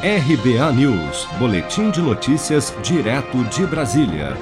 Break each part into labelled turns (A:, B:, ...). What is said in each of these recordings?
A: RBA News, Boletim de Notícias, direto de Brasília.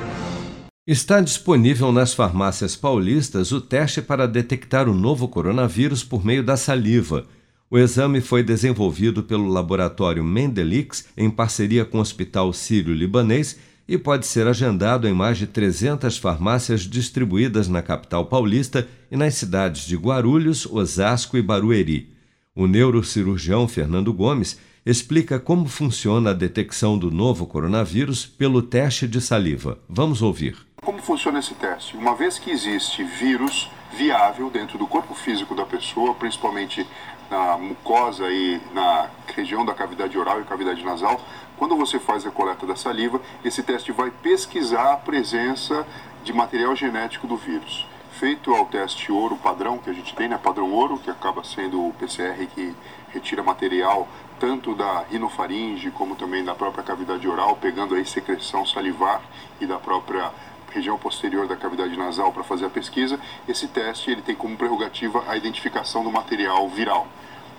A: Está disponível nas farmácias paulistas o teste para detectar o novo coronavírus por meio da saliva. O exame foi desenvolvido pelo laboratório Mendelix em parceria com o Hospital Sírio-Libanês e pode ser agendado em mais de 300 farmácias distribuídas na capital paulista e nas cidades de Guarulhos, Osasco e Barueri. O neurocirurgião Fernando Gomes explica como funciona a detecção do novo coronavírus pelo teste de saliva. Vamos ouvir.
B: Como funciona esse teste? Uma vez que existe vírus viável dentro do corpo físico da pessoa, principalmente na mucosa e na região da cavidade oral e cavidade nasal, quando você faz a coleta da saliva, esse teste vai pesquisar a presença de material genético do vírus. Feito ao teste ouro padrão que a gente tem, né, padrão ouro, que acaba sendo o PCR que retira material tanto da rinofaringe como também da própria cavidade oral, pegando aí secreção salivar e da própria região posterior da cavidade nasal para fazer a pesquisa. Esse teste ele tem como prerrogativa a identificação do material viral.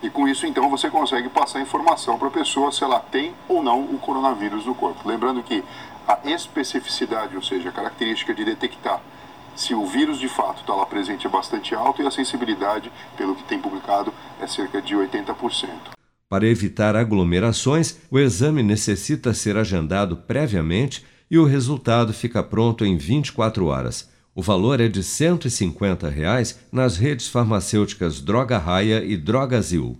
B: E com isso, então, você consegue passar informação para a pessoa se ela tem ou não o coronavírus no corpo. Lembrando que a especificidade, ou seja, a característica de detectar se o vírus de fato está lá presente é bastante alto e a sensibilidade, pelo que tem publicado, é cerca de 80%.
A: Para evitar aglomerações, o exame necessita ser agendado previamente e o resultado fica pronto em 24 horas. O valor é de 150 reais nas redes farmacêuticas Droga Raia e Drogazil.